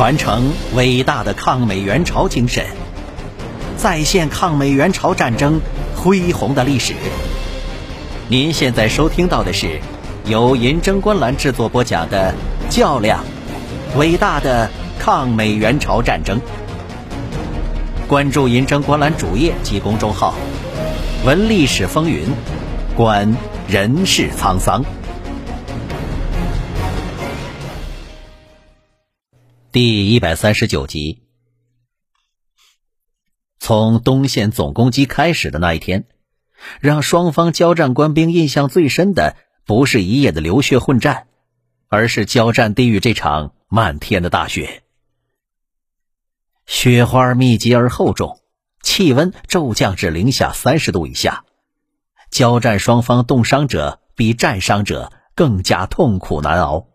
传承伟大的抗美援朝精神，再现抗美援朝战争恢宏的历史。您现在收听到的是由银针观澜制作播讲的《较量：伟大的抗美援朝战争》。关注银针观澜主页及公众号，闻历史风云，观人世沧桑。第一百三十九集，从东线总攻击开始的那一天，让双方交战官兵印象最深的，不是一夜的流血混战，而是交战地域这场漫天的大雪。雪花密集而厚重，气温骤降至零下三十度以下，交战双方冻伤者比战伤者更加痛苦难熬。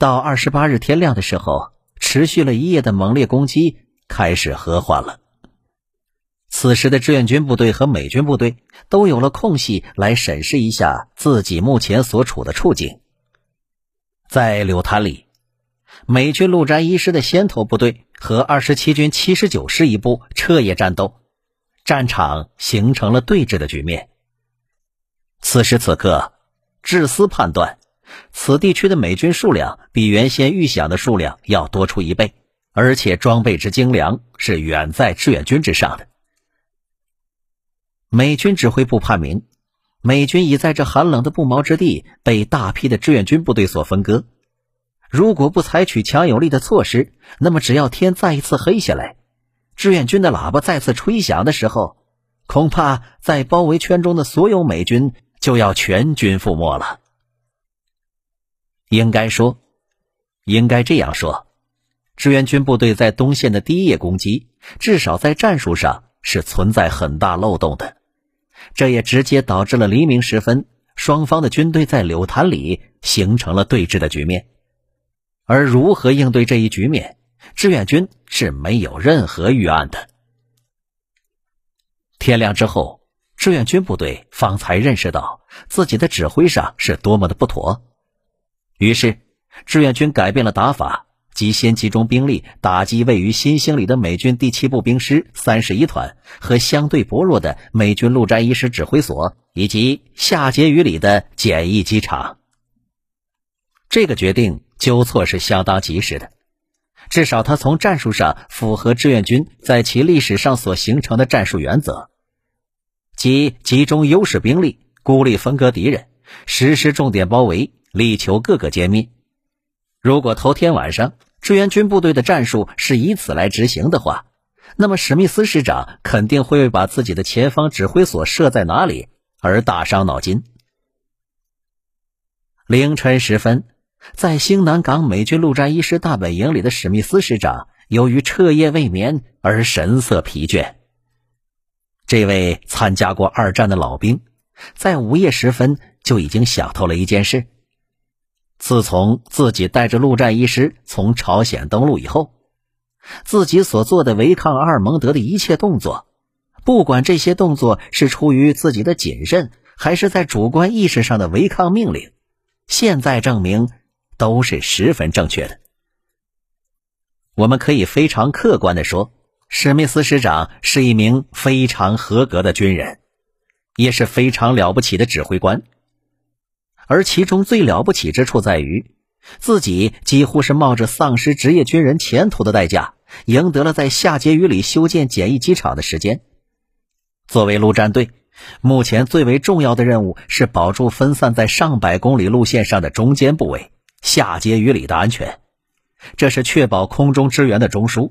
到二十八日天亮的时候，持续了一夜的猛烈攻击开始和缓了。此时的志愿军部队和美军部队都有了空隙来审视一下自己目前所处的处境。在柳潭里，美军陆战一师的先头部队和二十七军七十九师一部彻夜战斗，战场形成了对峙的局面。此时此刻，志思判断。此地区的美军数量比原先预想的数量要多出一倍，而且装备之精良是远在志愿军之上的。美军指挥部判明，美军已在这寒冷的不毛之地被大批的志愿军部队所分割。如果不采取强有力的措施，那么只要天再一次黑下来，志愿军的喇叭再次吹响的时候，恐怕在包围圈中的所有美军就要全军覆没了。应该说，应该这样说：志愿军部队在东线的第一夜攻击，至少在战术上是存在很大漏洞的。这也直接导致了黎明时分，双方的军队在柳潭里形成了对峙的局面。而如何应对这一局面，志愿军是没有任何预案的。天亮之后，志愿军部队方才认识到自己的指挥上是多么的不妥。于是，志愿军改变了打法，即先集中兵力打击位于新兴里的美军第七步兵师三十一团和相对薄弱的美军陆战一师指挥所，以及下碣隅里的简易机场。这个决定纠错是相当及时的，至少他从战术上符合志愿军在其历史上所形成的战术原则，即集中优势兵力，孤立分割敌人，实施重点包围。力求各个歼灭。如果头天晚上志愿军部队的战术是以此来执行的话，那么史密斯师长肯定会把自己的前方指挥所设在哪里而大伤脑筋。凌晨时分，在兴南港美军陆战一师大本营里的史密斯师长，由于彻夜未眠而神色疲倦。这位参加过二战的老兵，在午夜时分就已经想透了一件事。自从自己带着陆战一师从朝鲜登陆以后，自己所做的违抗阿尔蒙德的一切动作，不管这些动作是出于自己的谨慎，还是在主观意识上的违抗命令，现在证明都是十分正确的。我们可以非常客观的说，史密斯师长是一名非常合格的军人，也是非常了不起的指挥官。而其中最了不起之处在于，自己几乎是冒着丧失职业军人前途的代价，赢得了在下碣隅里修建简易机场的时间。作为陆战队，目前最为重要的任务是保住分散在上百公里路线上的中间部位下碣隅里的安全，这是确保空中支援的中枢。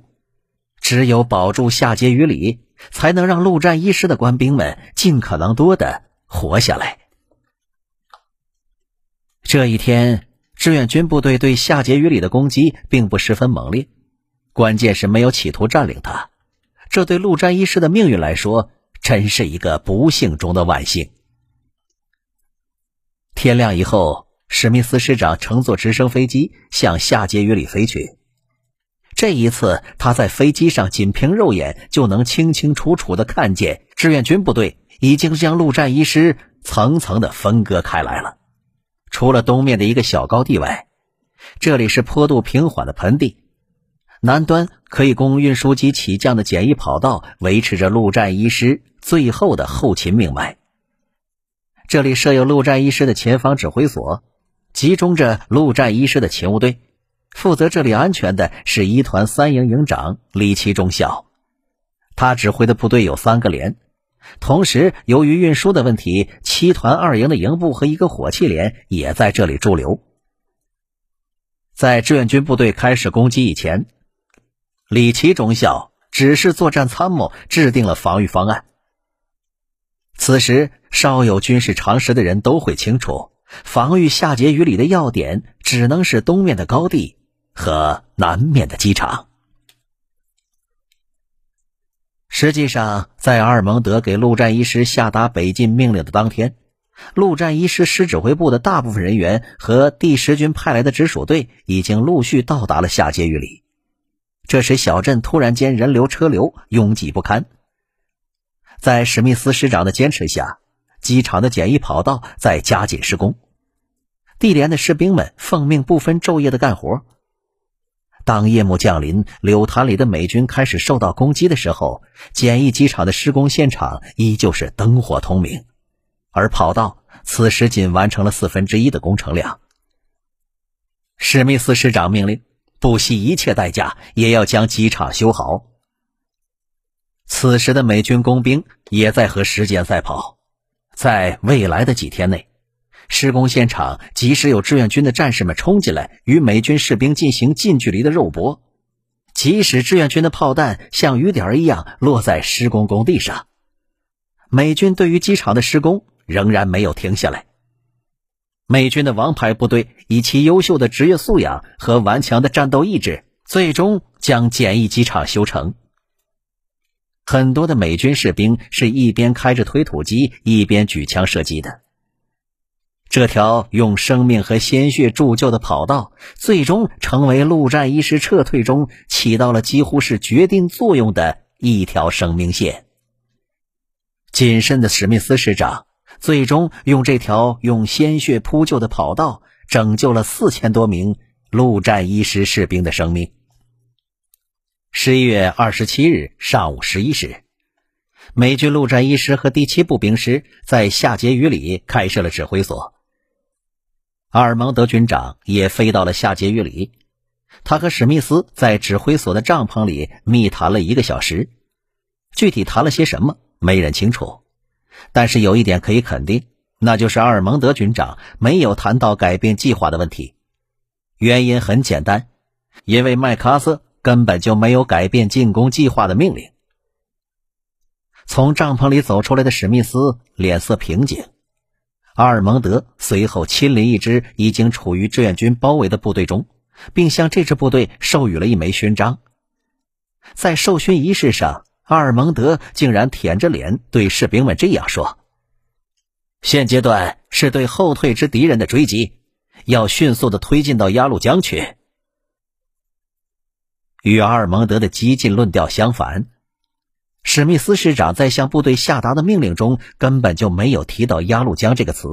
只有保住下碣隅里，才能让陆战一师的官兵们尽可能多的活下来。这一天，志愿军部队对下碣隅里的攻击并不十分猛烈，关键是没有企图占领它。这对陆战一师的命运来说，真是一个不幸中的万幸。天亮以后，史密斯师长乘坐直升飞机向下碣隅里飞去。这一次，他在飞机上仅凭肉眼就能清清楚楚的看见，志愿军部队已经将陆战一师层层的分割开来了。除了东面的一个小高地外，这里是坡度平缓的盆地，南端可以供运输机起降的简易跑道，维持着陆战一师最后的后勤命脉。这里设有陆战一师的前方指挥所，集中着陆战一师的勤务队。负责这里安全的是一团三营营长李奇中校，他指挥的部队有三个连。同时，由于运输的问题，七团二营的营部和一个火器连也在这里驻留。在志愿军部队开始攻击以前，李奇中校只是作战参谋，制定了防御方案。此时，稍有军事常识的人都会清楚，防御夏桀榆里的要点只能是东面的高地和南面的机场。实际上，在阿尔蒙德给陆战一师下达北进命令的当天，陆战一师师指挥部的大部分人员和第十军派来的直属队已经陆续到达了下碣隅里。这时，小镇突然间人流车流拥挤不堪。在史密斯师长的坚持下，机场的简易跑道在加紧施工，地连的士兵们奉命不分昼夜的干活。当夜幕降临，柳潭里的美军开始受到攻击的时候，简易机场的施工现场依旧是灯火通明，而跑道此时仅完成了四分之一的工程量。史密斯师长命令，不惜一切代价也要将机场修好。此时的美军工兵也在和时间赛跑，在未来的几天内。施工现场，即使有志愿军的战士们冲进来与美军士兵进行近距离的肉搏，即使志愿军的炮弹像雨点一样落在施工工地上，美军对于机场的施工仍然没有停下来。美军的王牌部队以其优秀的职业素养和顽强的战斗意志，最终将简易机场修成。很多的美军士兵是一边开着推土机，一边举枪射击的。这条用生命和鲜血铸就的跑道，最终成为陆战一师撤退中起到了几乎是决定作用的一条生命线。谨慎的史密斯师长最终用这条用鲜血铺就的跑道，拯救了四千多名陆战一师士兵的生命。十一月二十七日上午十一时，美军陆战一师和第七步兵师在夏杰雨里开设了指挥所。阿尔蒙德军长也飞到了下碣隅里，他和史密斯在指挥所的帐篷里密谈了一个小时。具体谈了些什么，没人清楚。但是有一点可以肯定，那就是阿尔蒙德军长没有谈到改变计划的问题。原因很简单，因为麦克阿瑟根本就没有改变进攻计划的命令。从帐篷里走出来的史密斯脸色平静。阿尔蒙德随后亲临一支已经处于志愿军包围的部队中，并向这支部队授予了一枚勋章。在授勋仪式上，阿尔蒙德竟然舔着脸对士兵们这样说：“现阶段是对后退之敌人的追击，要迅速的推进到鸭绿江去。”与阿尔蒙德的激进论调相反。史密斯师长在向部队下达的命令中根本就没有提到鸭绿江这个词，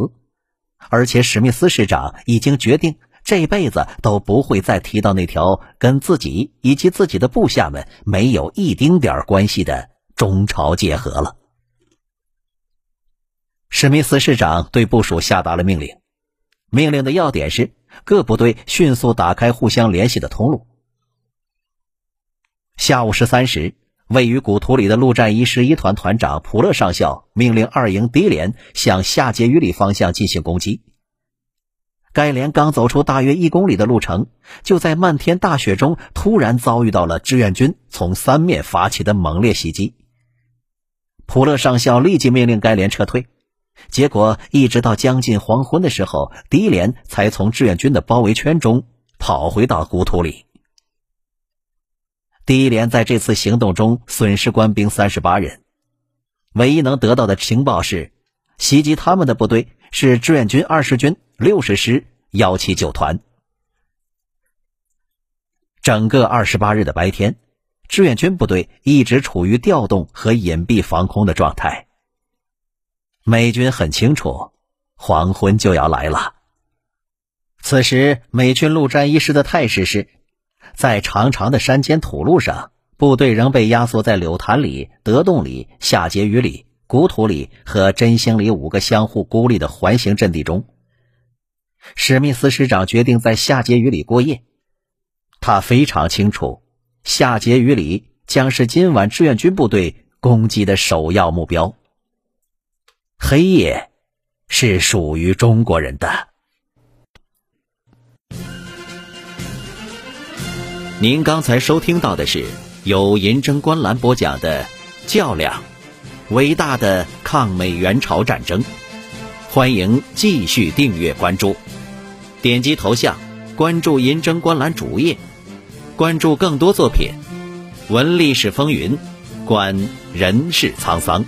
而且史密斯师长已经决定这辈子都不会再提到那条跟自己以及自己的部下们没有一丁点关系的中朝界河了。史密斯师长对部署下达了命令，命令的要点是各部队迅速打开互相联系的通路。下午十三时。位于古图里的陆战一师一团团长普勒上校命令二营第一连向下碣隅里方向进行攻击。该连刚走出大约一公里的路程，就在漫天大雪中突然遭遇到了志愿军从三面发起的猛烈袭击。普勒上校立即命令该连撤退，结果一直到将近黄昏的时候，第一连才从志愿军的包围圈中跑回到古图里。第一连在这次行动中损失官兵三十八人，唯一能得到的情报是，袭击他们的部队是志愿军二十军六十师幺七九团。整个二十八日的白天，志愿军部队一直处于调动和隐蔽防空的状态。美军很清楚，黄昏就要来了。此时美军陆战一师的态势是，在长长的山间土路上，部队仍被压缩在柳潭里、德洞里、下碣隅里、古土里和真兴里五个相互孤立的环形阵地中。史密斯师长决定在下碣隅里过夜。他非常清楚，下碣隅里将是今晚志愿军部队攻击的首要目标。黑夜是属于中国人的。您刚才收听到的是由银针观澜播讲的《较量：伟大的抗美援朝战争》，欢迎继续订阅关注，点击头像关注银针观澜主页，关注更多作品，闻历史风云，观人世沧桑。